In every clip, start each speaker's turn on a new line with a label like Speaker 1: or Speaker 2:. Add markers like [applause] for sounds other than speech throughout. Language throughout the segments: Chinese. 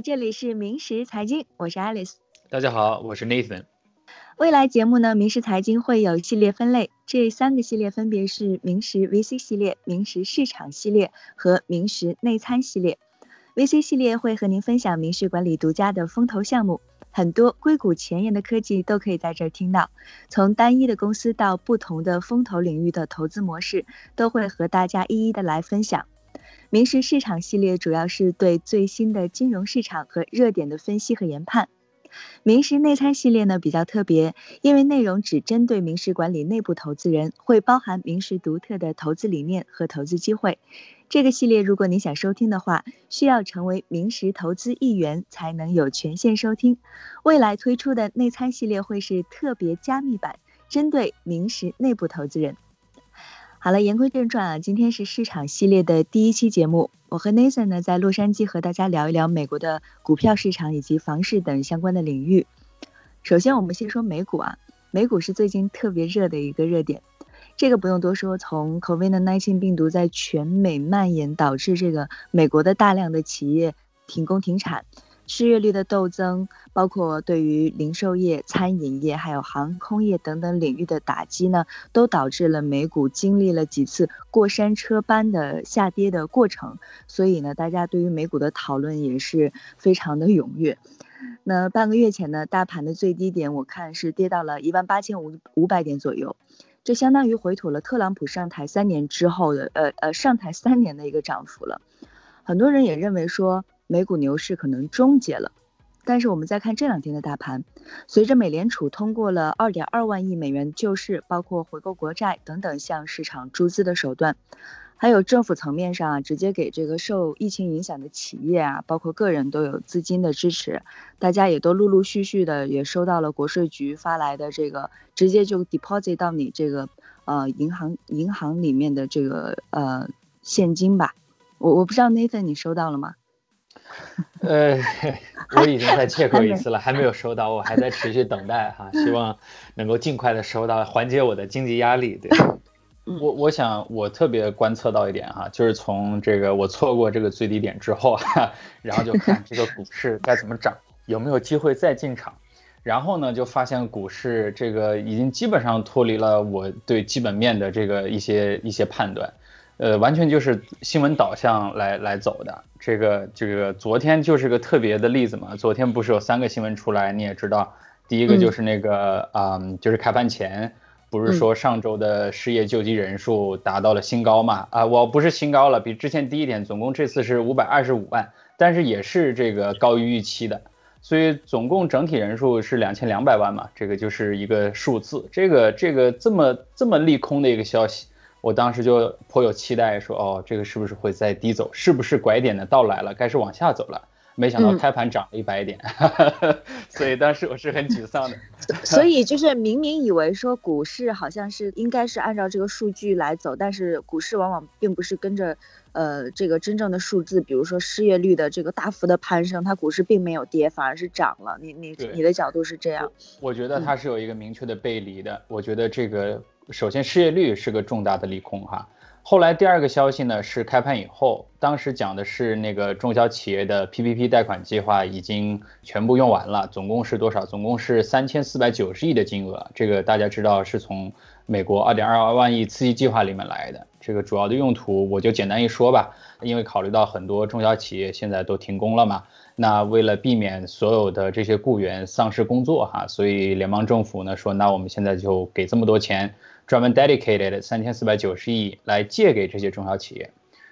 Speaker 1: 好，这里是明时财经，我是 Alice。
Speaker 2: 大家好，我是 Nathan。
Speaker 1: 未来节目呢，明时财经会有系列分类，这三个系列分别是明时 VC 系列、明时市场系列和明时内参系列。VC 系列会和您分享明时管理独家的风投项目，很多硅谷前沿的科技都可以在这儿听到。从单一的公司到不同的风投领域的投资模式，都会和大家一一的来分享。明时市场系列主要是对最新的金融市场和热点的分析和研判。明时内参系列呢比较特别，因为内容只针对明时管理内部投资人，会包含明时独特的投资理念和投资机会。这个系列如果你想收听的话，需要成为明时投资一员才能有权限收听。未来推出的内参系列会是特别加密版，针对明时内部投资人。好了，言归正传啊，今天是市场系列的第一期节目。我和 Nathan 呢，在洛杉矶和大家聊一聊美国的股票市场以及房市等相关的领域。首先，我们先说美股啊，美股是最近特别热的一个热点。这个不用多说，从 COVID-19 病毒在全美蔓延，导致这个美国的大量的企业停工停产。失业率的陡增，包括对于零售业、餐饮业还有航空业等等领域的打击呢，都导致了美股经历了几次过山车般的下跌的过程。所以呢，大家对于美股的讨论也是非常的踊跃。那半个月前呢，大盘的最低点我看是跌到了一万八千五五百点左右，这相当于回吐了特朗普上台三年之后的呃呃上台三年的一个涨幅了。很多人也认为说。美股牛市可能终结了，但是我们再看这两天的大盘，随着美联储通过了二点二万亿美元救市，包括回购国债等等向市场注资的手段，还有政府层面上啊，直接给这个受疫情影响的企业啊，包括个人都有资金的支持，大家也都陆陆续续的也收到了国税局发来的这个直接就 deposit 到你这个呃银行银行里面的这个呃现金吧，我我不知道 Nathan 你收到了吗？[laughs]
Speaker 2: 呃，我已经在 check 过一次了，还没有收到，我还在持续等待哈，希望能够尽快的收到，缓解我的经济压力。对，我我想我特别观测到一点哈，就是从这个我错过这个最低点之后哈，然后就看这个股市该怎么涨，有没有机会再进场，然后呢就发现股市这个已经基本上脱离了我对基本面的这个一些一些判断。呃，完全就是新闻导向来来走的，这个这个昨天就是个特别的例子嘛。昨天不是有三个新闻出来，你也知道，第一个就是那个啊，就是开盘前不是说上周的失业救济人数达到了新高嘛？啊，我不是新高了，比之前低一点，总共这次是五百二十五万，但是也是这个高于预期的，所以总共整体人数是两千两百万嘛，这个就是一个数字，这个这个这么这么利空的一个消息。我当时就颇有期待，说哦，这个是不是会再低走？是不是拐点的到来了？该是往下走了。没想到开盘涨了一百点，[laughs] 所以当时我是很沮丧的。
Speaker 1: 所以就是明明以为说股市好像是应该是按照这个数据来走，但是股市往往并不是跟着呃这个真正的数字，比如说失业率的这个大幅的攀升，它股市并没有跌，反而是涨了。你你你的角度是这样？
Speaker 2: 我觉得它是有一个明确的背离的。我觉得这个。首先，失业率是个重大的利空哈。后来第二个消息呢是开盘以后，当时讲的是那个中小企业的 PPP 贷款计划已经全部用完了，总共是多少？总共是三千四百九十亿的金额。这个大家知道是从美国二点二万亿刺激计划里面来的。这个主要的用途我就简单一说吧，因为考虑到很多中小企业现在都停工了嘛，那为了避免所有的这些雇员丧失工作哈，所以联邦政府呢说，那我们现在就给这么多钱。专门 dedicated 三千四百九十亿来借给这些中小企业，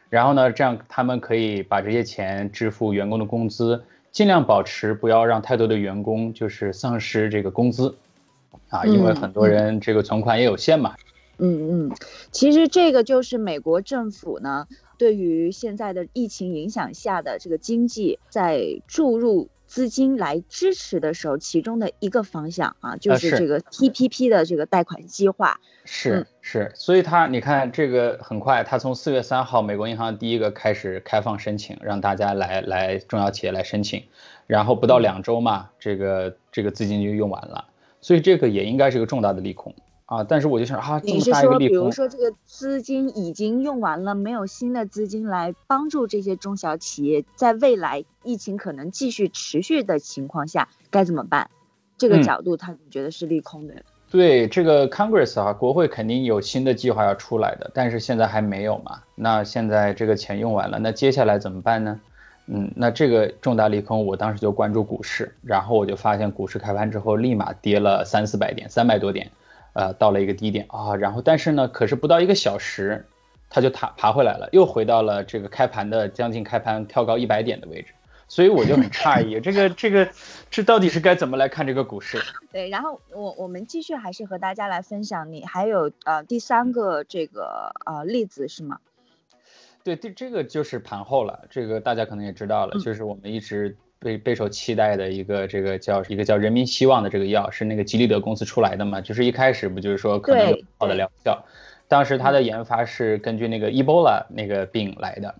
Speaker 2: 然后呢，这样他们可以把这些钱支付员工的工资，尽量保持不要让太多的员工就是丧失这个工资，啊，因为很多人这个存款也有限嘛。
Speaker 1: 嗯嗯，其实这个就是美国政府呢，对于现在的疫情影响下的这个经济在注入。资金来支持的时候，其中的一个方向啊，就是这个 TPP 的这个贷款计划。
Speaker 2: 是是，所以它你看这个很快，它从四月三号，美国银行第一个开始开放申请，让大家来来中小企业来申请，然后不到两周嘛，这个这个资金就用完了，所以这个也应该是个重大的利空。啊，但是我就想啊，
Speaker 1: 你是说，比如说这个资金已经用完了，没有新的资金来帮助这些中小企业，在未来疫情可能继续持续的情况下该怎么办？这个角度，他觉得是利空的。
Speaker 2: 对这个 Congress 啊，国会肯定有新的计划要出来的，但是现在还没有嘛。那现在这个钱用完了，那接下来怎么办呢？嗯，那这个重大利空，我当时就关注股市，然后我就发现股市开盘之后立马跌了三四百点，三百多点。呃，到了一个低点啊，然后但是呢，可是不到一个小时，它就爬爬回来了，又回到了这个开盘的将近开盘跳高一百点的位置，所以我就很诧异，这个这个这到底是该怎么来看这个股市？[laughs]
Speaker 1: 对，然后我我们继续还是和大家来分享，你还有呃第三个这个呃例子是吗？
Speaker 2: 对，这这个就是盘后了，这个大家可能也知道了，就是我们一直。备备受期待的一个这个叫一个叫人民希望的这个药是那个吉利德公司出来的嘛？就是一开始不就是说可能有好的疗效，当时它的研发是根据那个 Ebola 那个病来的。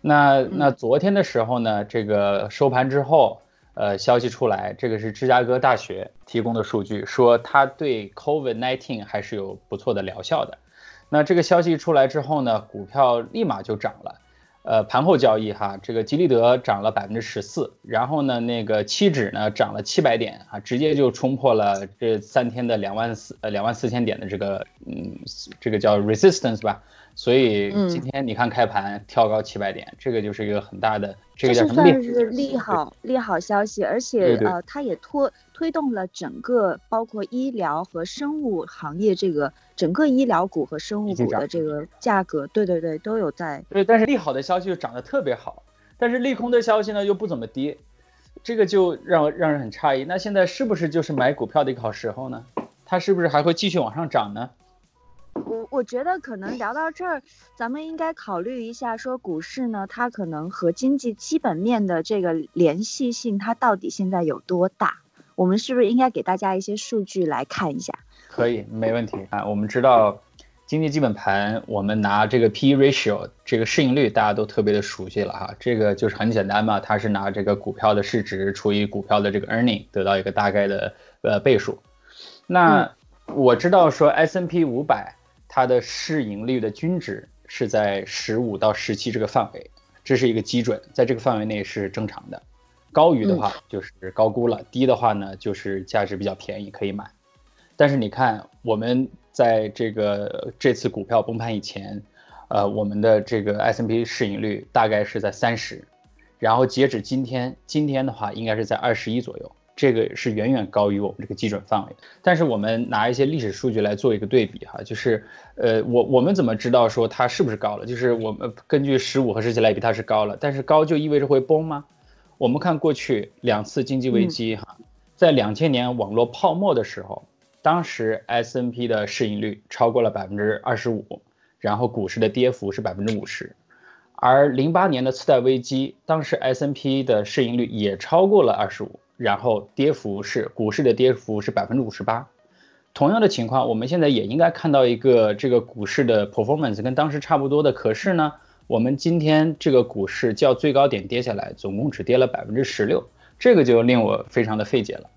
Speaker 2: 那那昨天的时候呢，这个收盘之后，呃，消息出来，这个是芝加哥大学提供的数据，说它对 COVID-19 还是有不错的疗效的。那这个消息出来之后呢，股票立马就涨了。呃，盘后交易哈，这个吉利德涨了百分之十四，然后呢，那个期指呢涨了七百点啊，直接就冲破了这三天的两万四呃两万四千点的这个嗯这个叫 resistance 吧。所以今天你看开盘跳高七百点，这个就是一个很大的，这个叫什么？
Speaker 1: 算是利好利好消息，而且呃，它也推推动了整个包括医疗和生物行业这个整个医疗股和生物股的这个价格，对对对，都有在。
Speaker 2: 对，但是利好的消息就涨得特别好，但是利空的消息呢又不怎么跌，这个就让让人很诧异。那现在是不是就是买股票的一个好时候呢？它是不是还会继续往上涨呢？
Speaker 1: 我我觉得可能聊到这儿，咱们应该考虑一下，说股市呢，它可能和经济基本面的这个联系性，它到底现在有多大？我们是不是应该给大家一些数据来看一下？
Speaker 2: 可以，没问题啊。我们知道经济基本盘，我们拿这个 P/E ratio 这个市盈率，大家都特别的熟悉了哈。这个就是很简单嘛，它是拿这个股票的市值除以股票的这个 earning，得到一个大概的呃倍数。那我知道说 S&P 五百。它的市盈率的均值是在十五到十七这个范围，这是一个基准，在这个范围内是正常的。高于的话就是高估了，低的话呢就是价值比较便宜可以买。但是你看我们在这个这次股票崩盘以前，呃，我们的这个 S M P 市盈率大概是在三十，然后截止今天，今天的话应该是在二十一左右。这个是远远高于我们这个基准范围，但是我们拿一些历史数据来做一个对比哈，就是呃我我们怎么知道说它是不是高了？就是我们根据十五和十七来比它是高了，但是高就意味着会崩吗？我们看过去两次经济危机哈，在两千年网络泡沫的时候，当时 S N P 的市盈率超过了百分之二十五，然后股市的跌幅是百分之五十，而零八年的次贷危机，当时 S N P 的市盈率也超过了二十五。然后跌幅是股市的跌幅是百分之五十八，同样的情况，我们现在也应该看到一个这个股市的 performance 跟当时差不多的。可是呢，我们今天这个股市较最高点跌下来，总共只跌了百分之十六，这个就令我非常的费解了。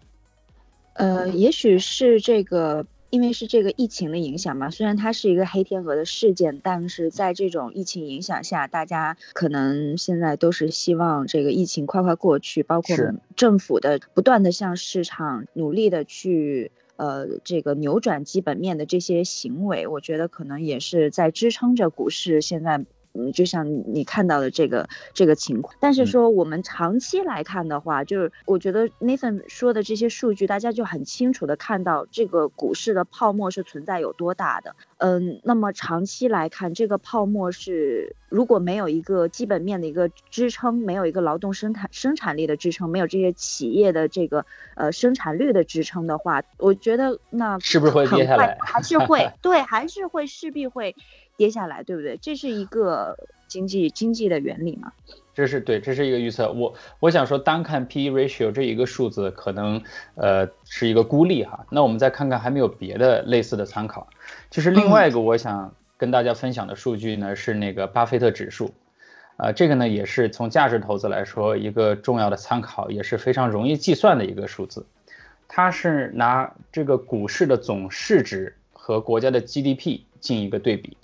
Speaker 1: 呃，也许是这个。因为是这个疫情的影响嘛，虽然它是一个黑天鹅的事件，但是在这种疫情影响下，大家可能现在都是希望这个疫情快快过去，包括政府的不断的向市场努力的去呃这个扭转基本面的这些行为，我觉得可能也是在支撑着股市现在。嗯，就像你看到的这个这个情况，但是说我们长期来看的话，就是我觉得 Nathan 说的这些数据，大家就很清楚的看到这个股市的泡沫是存在有多大的。嗯，那么长期来看，这个泡沫是如果没有一个基本面的一个支撑，没有一个劳动生产生产力的支撑，没有这些企业的这个呃生产率的支撑的话，我觉得那
Speaker 2: 是不是会跌下来？
Speaker 1: 还是会 [laughs] 对，还是会势必会。跌下来，对不对？这是一个经济经济的原理嘛？
Speaker 2: 这是对，这是一个预测。我我想说，单看 P/E ratio 这一个数字，可能呃是一个孤立哈。那我们再看看，还没有别的类似的参考。就是另外一个我想跟大家分享的数据呢，是那个巴菲特指数。啊，这个呢也是从价值投资来说一个重要的参考，也是非常容易计算的一个数字。它是拿这个股市的总市值。和国家的 GDP 进一个对比。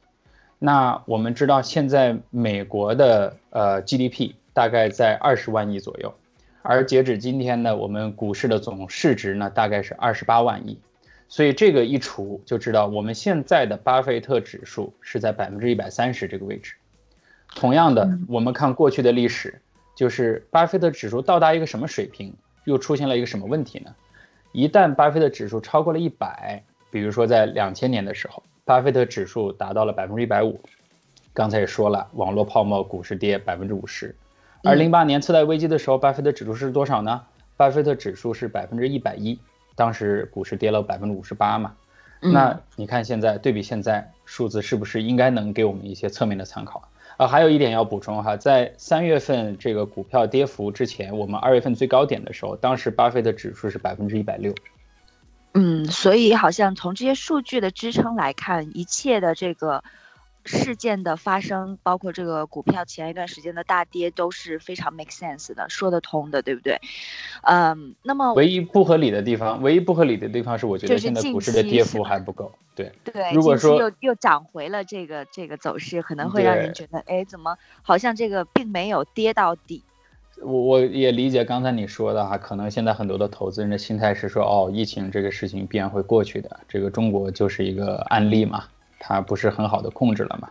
Speaker 2: 那我们知道现在美国的呃 GDP 大概在二十万亿左右，而截止今天呢，我们股市的总市值呢大概是二十八万亿。所以这个一除就知道，我们现在的巴菲特指数是在百分之一百三十这个位置。同样的，我们看过去的历史，就是巴菲特指数到达一个什么水平，又出现了一个什么问题呢？一旦巴菲特指数超过了一百，比如说在两千年的时候，巴菲特指数达到了百分之一百五。刚才也说了，网络泡沫，股市跌百分之五十。而零八年次贷危机的时候，巴菲特指数是多少呢？巴菲特指数是百分之一百一，当时股市跌了百分之五十八嘛。那你看现在对比现在数字，是不是应该能给我们一些侧面的参考？啊，还有一点要补充哈，在三月份这个股票跌幅之前，我们二月份最高点的时候，当时巴菲特指数是百分之一百六。
Speaker 1: 嗯，所以好像从这些数据的支撑来看，一切的这个。事件的发生，包括这个股票前一段时间的大跌，都是非常 make sense 的，说得通的，对不对？嗯，那么
Speaker 2: 唯一不合理的地方，唯一不合理的地方是，我觉得现在股市的跌幅还不够。对
Speaker 1: 对，
Speaker 2: 如果说
Speaker 1: 又又涨回了这个这个走势，可能会让人觉得，哎，怎么好像这个并没有跌到底？
Speaker 2: 我我也理解刚才你说的哈，可能现在很多的投资人的心态是说，哦，疫情这个事情必然会过去的，这个中国就是一个案例嘛。它不是很好的控制了嘛？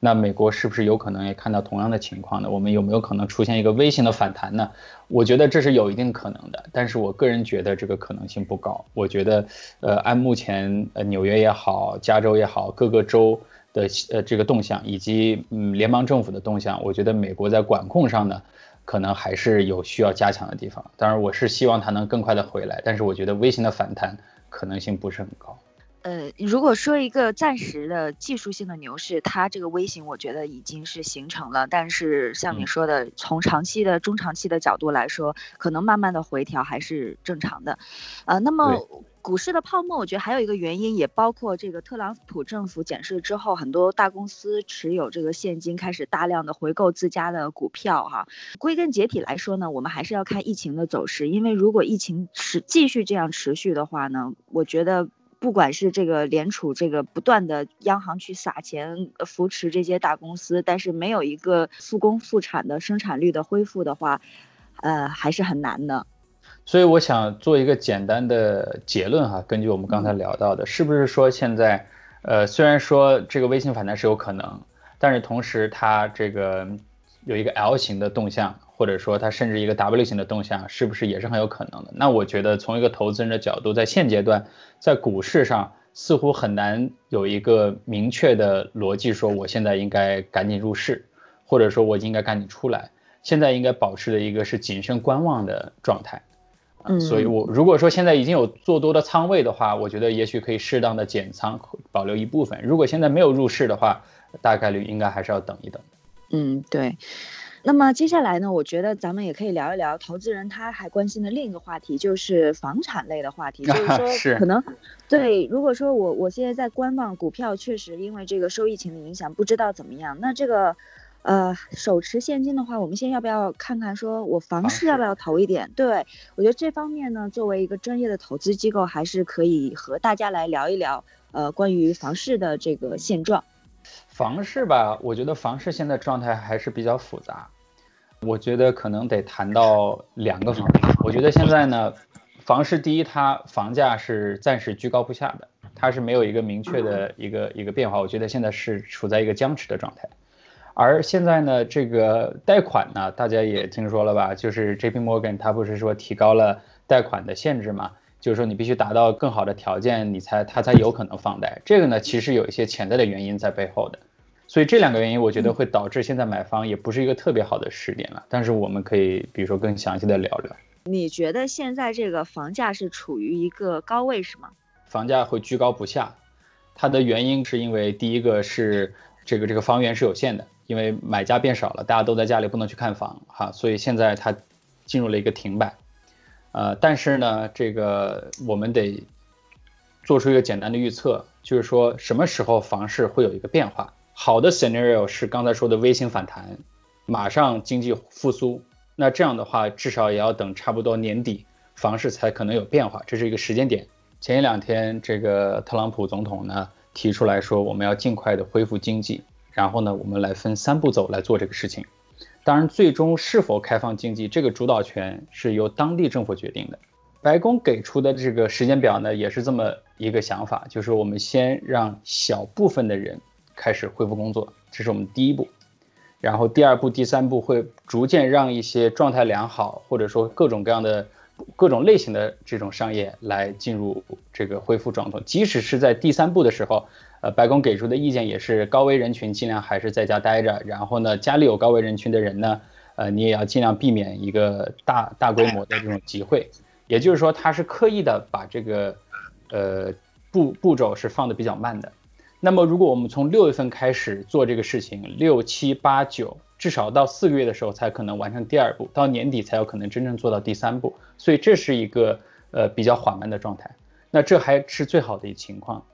Speaker 2: 那美国是不是有可能也看到同样的情况呢？我们有没有可能出现一个微型的反弹呢？我觉得这是有一定可能的，但是我个人觉得这个可能性不高。我觉得，呃，按目前呃纽约也好，加州也好，各个州的呃这个动向，以及嗯联邦政府的动向，我觉得美国在管控上呢，可能还是有需要加强的地方。当然，我是希望它能更快的回来，但是我觉得微型的反弹可能性不是很高。
Speaker 1: 呃，如果说一个暂时的技术性的牛市，它这个微型我觉得已经是形成了。但是像你说的，从长期的、中长期的角度来说，可能慢慢的回调还是正常的。呃，那么股市的泡沫，我觉得还有一个原因，也包括这个特朗普政府检视之后，很多大公司持有这个现金，开始大量的回购自家的股票哈。归根结底来说呢，我们还是要看疫情的走势，因为如果疫情持继续这样持续的话呢，我觉得。不管是这个联储这个不断的央行去撒钱扶持这些大公司，但是没有一个复工复产的生产率的恢复的话，呃，还是很难的。
Speaker 2: 所以我想做一个简单的结论哈，根据我们刚才聊到的，是不是说现在，呃，虽然说这个微型反弹是有可能，但是同时它这个有一个 L 型的动向。或者说它甚至一个 W 型的动向，是不是也是很有可能的？那我觉得从一个投资人的角度，在现阶段，在股市上似乎很难有一个明确的逻辑，说我现在应该赶紧入市，或者说我应该赶紧出来。现在应该保持的一个是谨慎观望的状态。
Speaker 1: 嗯，
Speaker 2: 所以我如果说现在已经有做多的仓位的话，我觉得也许可以适当的减仓，保留一部分。如果现在没有入市的话，大概率应该还是要等一等。
Speaker 1: 嗯，对。那么接下来呢，我觉得咱们也可以聊一聊投资人他还关心的另一个话题，就是房产类的话题。就是说，可能对，如果说我我现在在观望股票，确实因为这个受疫情的影响，不知道怎么样。那这个呃手持现金的话，我们先要不要看看，说我房市要不要投一点？对我觉得这方面呢，作为一个专业的投资机构，还是可以和大家来聊一聊，呃，关于房市的这个现状。
Speaker 2: 房市吧，我觉得房市现在状态还是比较复杂。我觉得可能得谈到两个方面。我觉得现在呢，房市第一，它房价是暂时居高不下的，它是没有一个明确的一个一个变化。我觉得现在是处在一个僵持的状态。而现在呢，这个贷款呢，大家也听说了吧？就是 J.P. Morgan 它不是说提高了贷款的限制嘛？就是说你必须达到更好的条件，你才它才有可能放贷。这个呢，其实有一些潜在的原因在背后的。所以这两个原因，我觉得会导致现在买房也不是一个特别好的时点了。但是我们可以，比如说更详细的聊聊。
Speaker 1: 你觉得现在这个房价是处于一个高位是吗？
Speaker 2: 房价会居高不下，它的原因是因为第一个是这个这个房源是有限的，因为买家变少了，大家都在家里不能去看房哈，所以现在它进入了一个停摆。呃，但是呢，这个我们得做出一个简单的预测，就是说什么时候房市会有一个变化。好的 scenario 是刚才说的微型反弹，马上经济复苏。那这样的话，至少也要等差不多年底，房市才可能有变化，这是一个时间点。前一两天这个特朗普总统呢提出来说，我们要尽快的恢复经济，然后呢，我们来分三步走来做这个事情。当然，最终是否开放经济，这个主导权是由当地政府决定的。白宫给出的这个时间表呢，也是这么一个想法，就是我们先让小部分的人开始恢复工作，这是我们第一步。然后第二步、第三步会逐渐让一些状态良好，或者说各种各样的、各种类型的这种商业来进入这个恢复状态。即使是在第三步的时候。呃，白宫给出的意见也是高危人群尽量还是在家待着，然后呢，家里有高危人群的人呢，呃，你也要尽量避免一个大大规模的这种集会。也就是说，他是刻意的把这个呃步步骤是放的比较慢的。那么，如果我们从六月份开始做这个事情，六七八九，至少到四个月的时候才可能完成第二步，到年底才有可能真正做到第三步。所以这是一个呃比较缓慢的状态。那这还是最好的一情况。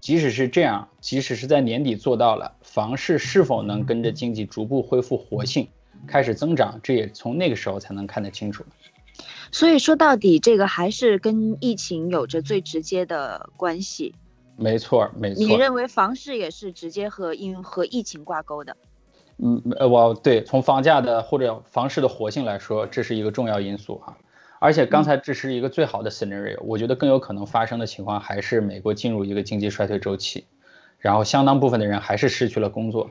Speaker 2: 即使是这样，即使是在年底做到了，房市是否能跟着经济逐步恢复活性，开始增长，这也从那个时候才能看得清楚。
Speaker 1: 所以说到底，这个还是跟疫情有着最直接的关系。
Speaker 2: 没错，没错。
Speaker 1: 你认为房市也是直接和因和疫情挂钩的？
Speaker 2: 嗯，呃，我对从房价的或者房市的活性来说，这是一个重要因素哈。而且刚才这是一个最好的 scenario，我觉得更有可能发生的情况还是美国进入一个经济衰退周期，然后相当部分的人还是失去了工作，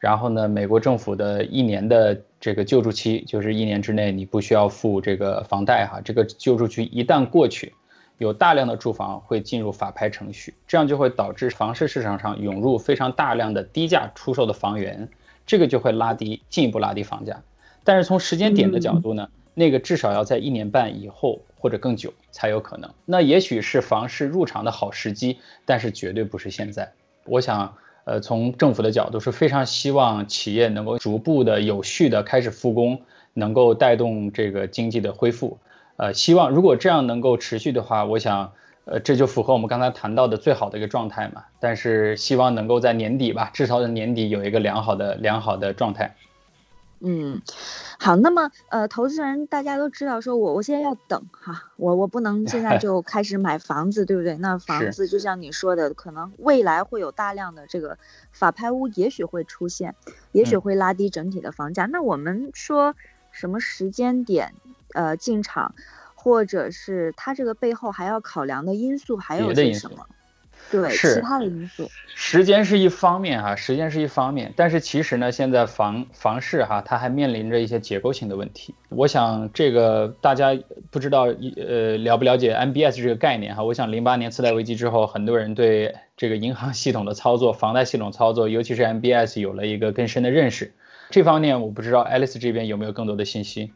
Speaker 2: 然后呢，美国政府的一年的这个救助期，就是一年之内你不需要付这个房贷哈，这个救助期一旦过去，有大量的住房会进入法拍程序，这样就会导致房市市场上涌入非常大量的低价出售的房源，这个就会拉低进一步拉低房价，但是从时间点的角度呢？那个至少要在一年半以后或者更久才有可能。那也许是房市入场的好时机，但是绝对不是现在。我想，呃，从政府的角度是非常希望企业能够逐步的、有序的开始复工，能够带动这个经济的恢复。呃，希望如果这样能够持续的话，我想，呃，这就符合我们刚才谈到的最好的一个状态嘛。但是希望能够在年底吧，至少在年底有一个良好的、良好的状态。
Speaker 1: 嗯，好，那么呃，投资人大家都知道，说我我现在要等哈，我我不能现在就开始买房子，[laughs] 对不对？那房子就像你说的，可能未来会有大量的这个法拍屋，也许会出现，也许会拉低整体的房价。那我们说什么时间点呃进场，或者是他这个背后还要考量的因素还有些什么？对，
Speaker 2: 是
Speaker 1: 其他的因素。
Speaker 2: 时间是一方面哈，时间是一方面，但是其实呢，现在房房市哈，它还面临着一些结构性的问题。我想这个大家不知道呃了不了解 MBS 这个概念哈？我想零八年次贷危机之后，很多人对这个银行系统的操作、房贷系统操作，尤其是 MBS 有了一个更深的认识。这方面我不知道 Alice 这边有没有更多的信息。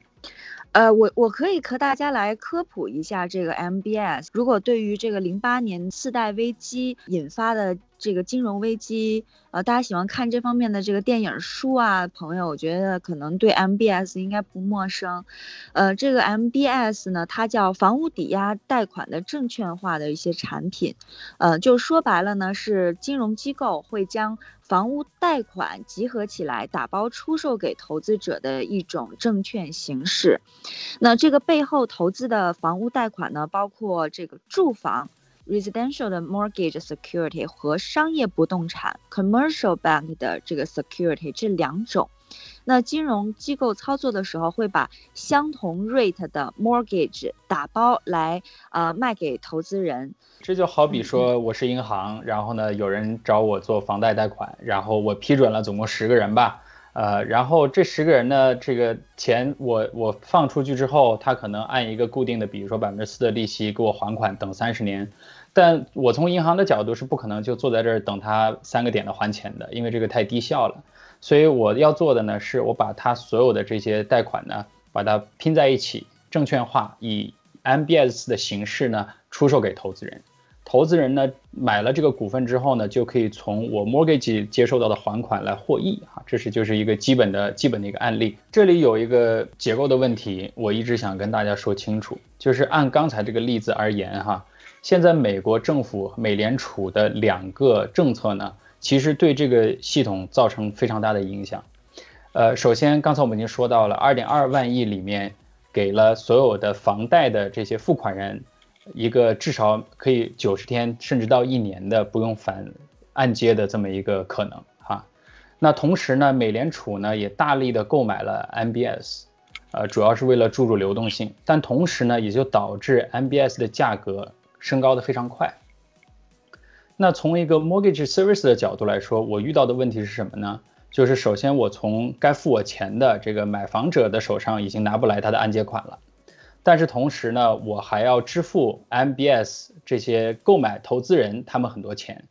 Speaker 1: 呃，我我可以和大家来科普一下这个 MBS。如果对于这个零八年次贷危机引发的这个金融危机，呃，大家喜欢看这方面的这个电影书啊，朋友，我觉得可能对 MBS 应该不陌生。呃，这个 MBS 呢，它叫房屋抵押贷款的证券化的一些产品，呃，就说白了呢，是金融机构会将房屋贷款集合起来，打包出售给投资者的一种证券形式。那这个背后投资的房屋贷款呢，包括这个住房。Residential 的 mortgage security 和商业不动产 commercial bank 的这个 security 这两种，那金融机构操作的时候会把相同 rate 的 mortgage 打包来呃卖给投资人。
Speaker 2: 这就好比说我是银行，然后呢有人找我做房贷贷款，然后我批准了总共十个人吧，呃，然后这十个人呢这个钱我我放出去之后，他可能按一个固定的，比如说百分之四的利息给我还款，等三十年。但我从银行的角度是不可能就坐在这儿等他三个点的还钱的，因为这个太低效了。所以我要做的呢，是我把他所有的这些贷款呢，把它拼在一起，证券化，以 MBS 的形式呢出售给投资人。投资人呢买了这个股份之后呢，就可以从我 mortgage 接受到的还款来获益啊，这是就是一个基本的基本的一个案例。这里有一个结构的问题，我一直想跟大家说清楚，就是按刚才这个例子而言哈。现在美国政府、美联储的两个政策呢，其实对这个系统造成非常大的影响。呃，首先刚才我们已经说到了，二点二万亿里面给了所有的房贷的这些付款人，一个至少可以九十天甚至到一年的不用返按揭的这么一个可能哈。那同时呢，美联储呢也大力的购买了 MBS，呃，主要是为了注入流动性，但同时呢也就导致 MBS 的价格升高的非常快。那从一个 mortgage service 的角度来说，我遇到的问题是什么呢？就是首先我从该付我钱的这个买房者的手上已经拿不来他的按揭款了，但是同时呢，我还要支付 MBS 这些购买投资人他们很多钱，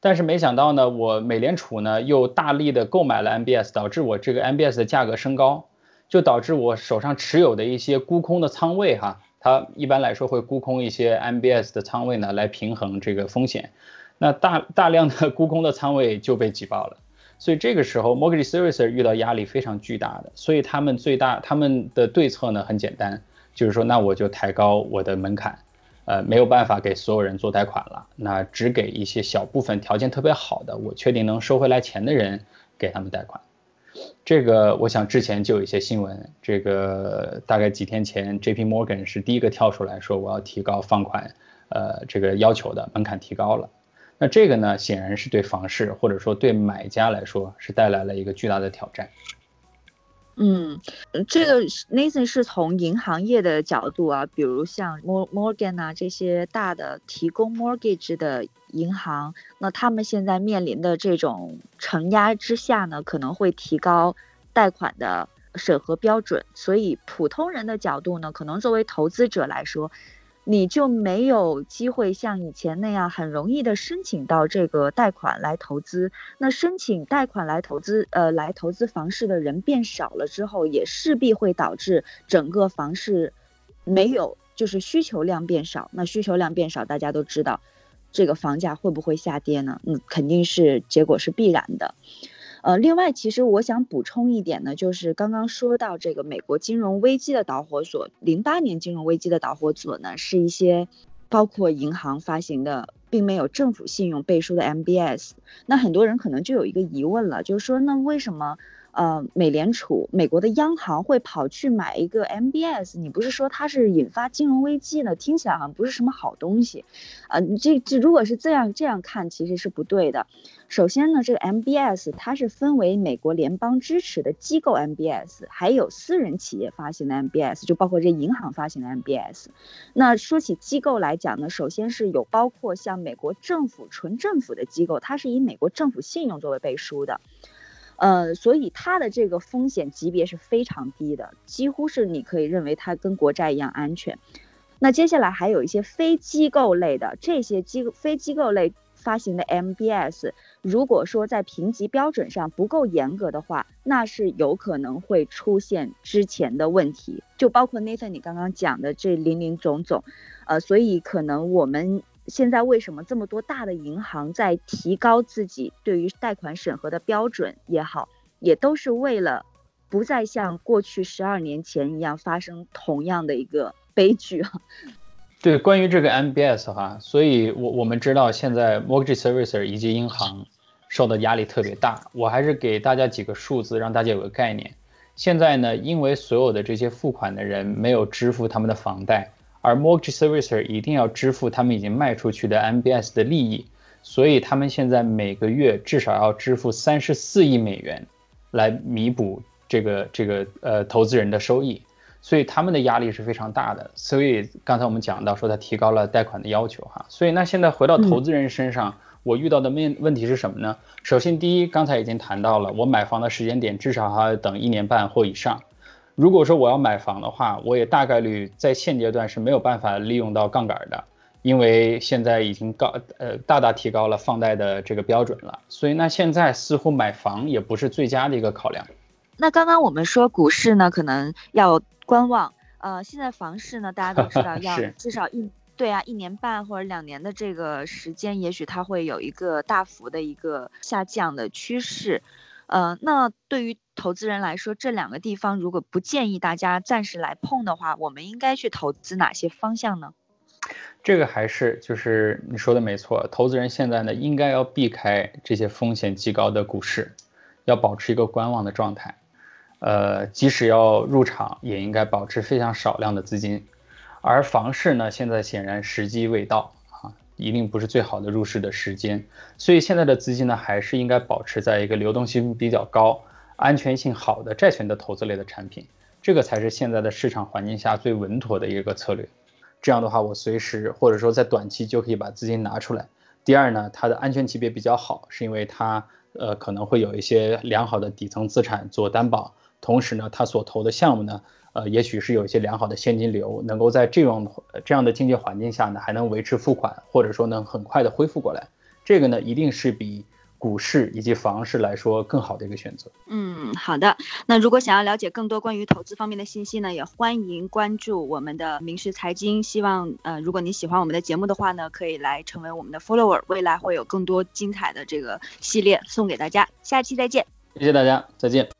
Speaker 2: 但是没想到呢，我美联储呢又大力的购买了 MBS，导致我这个 MBS 的价格升高，就导致我手上持有的一些沽空的仓位哈，它一般来说会沽空一些 MBS 的仓位呢来平衡这个风险。那大大量的 [laughs] 沽空的仓位就被挤爆了，所以这个时候 mortgage servicer 遇到压力非常巨大的，所以他们最大他们的对策呢很简单，就是说那我就抬高我的门槛，呃没有办法给所有人做贷款了，那只给一些小部分条件特别好的，我确定能收回来钱的人给他们贷款。这个我想之前就有一些新闻，这个大概几天前 JP Morgan 是第一个跳出来说我要提高放款，呃这个要求的门槛提高了。那这个呢，显然是对房市或者说对买家来说是带来了一个巨大的挑战。
Speaker 1: 嗯，这个 Nathan 是从银行业的角度啊，比如像 Morgan 啊这些大的提供 mortgage 的银行，那他们现在面临的这种承压之下呢，可能会提高贷款的审核标准，所以普通人的角度呢，可能作为投资者来说。你就没有机会像以前那样很容易的申请到这个贷款来投资。那申请贷款来投资，呃，来投资房市的人变少了之后，也势必会导致整个房市没有，就是需求量变少。那需求量变少，大家都知道，这个房价会不会下跌呢？嗯，肯定是结果是必然的。呃，另外，其实我想补充一点呢，就是刚刚说到这个美国金融危机的导火索，零八年金融危机的导火索呢，是一些包括银行发行的，并没有政府信用背书的 MBS。那很多人可能就有一个疑问了，就是说，那为什么？呃，美联储，美国的央行会跑去买一个 MBS，你不是说它是引发金融危机呢？听起来好像不是什么好东西，啊，这这如果是这样这样看，其实是不对的。首先呢，这个 MBS 它是分为美国联邦支持的机构 MBS，还有私人企业发行的 MBS，就包括这银行发行的 MBS。那说起机构来讲呢，首先是有包括像美国政府纯政府的机构，它是以美国政府信用作为背书的。呃，所以它的这个风险级别是非常低的，几乎是你可以认为它跟国债一样安全。那接下来还有一些非机构类的，这些机非机构类发行的 MBS，如果说在评级标准上不够严格的话，那是有可能会出现之前的问题，就包括那份你刚刚讲的这林林总总。呃，所以可能我们。现在为什么这么多大的银行在提高自己对于贷款审核的标准也好，也都是为了不再像过去十二年前一样发生同样的一个 [laughs] 悲剧啊。[laughs]
Speaker 2: 对，关于这个 MBS 哈，所以我我们知道现在 mortgage servicer 以及银行受的压力特别大。我还是给大家几个数字，让大家有个概念。现在呢，因为所有的这些付款的人没有支付他们的房贷。而 mortgage servicer 一定要支付他们已经卖出去的 MBS 的利益，所以他们现在每个月至少要支付三十四亿美元，来弥补这个这个呃投资人的收益，所以他们的压力是非常大的。所以刚才我们讲到说他提高了贷款的要求哈，所以那现在回到投资人身上，我遇到的问问题是什么呢？首先第一，刚才已经谈到了，我买房的时间点至少还要等一年半或以上。如果说我要买房的话，我也大概率在现阶段是没有办法利用到杠杆的，因为现在已经高呃大大提高了放贷的这个标准了，所以那现在似乎买房也不是最佳的一个考量。
Speaker 1: 那刚刚我们说股市呢，可能要观望，呃，现在房市呢，大家都知道 [laughs] 要至少一对啊一年半或者两年的这个时间，也许它会有一个大幅的一个下降的趋势。呃，那对于投资人来说，这两个地方如果不建议大家暂时来碰的话，我们应该去投资哪些方向呢？
Speaker 2: 这个还是就是你说的没错，投资人现在呢应该要避开这些风险极高的股市，要保持一个观望的状态。呃，即使要入场，也应该保持非常少量的资金。而房市呢，现在显然时机未到，一定不是最好的入市的时间。所以现在的资金呢，还是应该保持在一个流动性比较高、安全性好的债权的投资类的产品，这个才是现在的市场环境下最稳妥的一个策略。这样的话，我随时或者说在短期就可以把资金拿出来。第二呢，它的安全级别比较好，是因为它呃可能会有一些良好的底层资产做担保，同时呢，他所投的项目呢。呃，也许是有一些良好的现金流，能够在这种这样的经济环境下呢，还能维持付款，或者说能很快的恢复过来，这个呢，一定是比股市以及房市来说更好的一个选择。
Speaker 1: 嗯，好的。那如果想要了解更多关于投资方面的信息呢，也欢迎关注我们的明石财经。希望呃，如果你喜欢我们的节目的话呢，可以来成为我们的 follower，未来会有更多精彩的这个系列送给大家。下期再见。
Speaker 2: 谢谢大家，再见。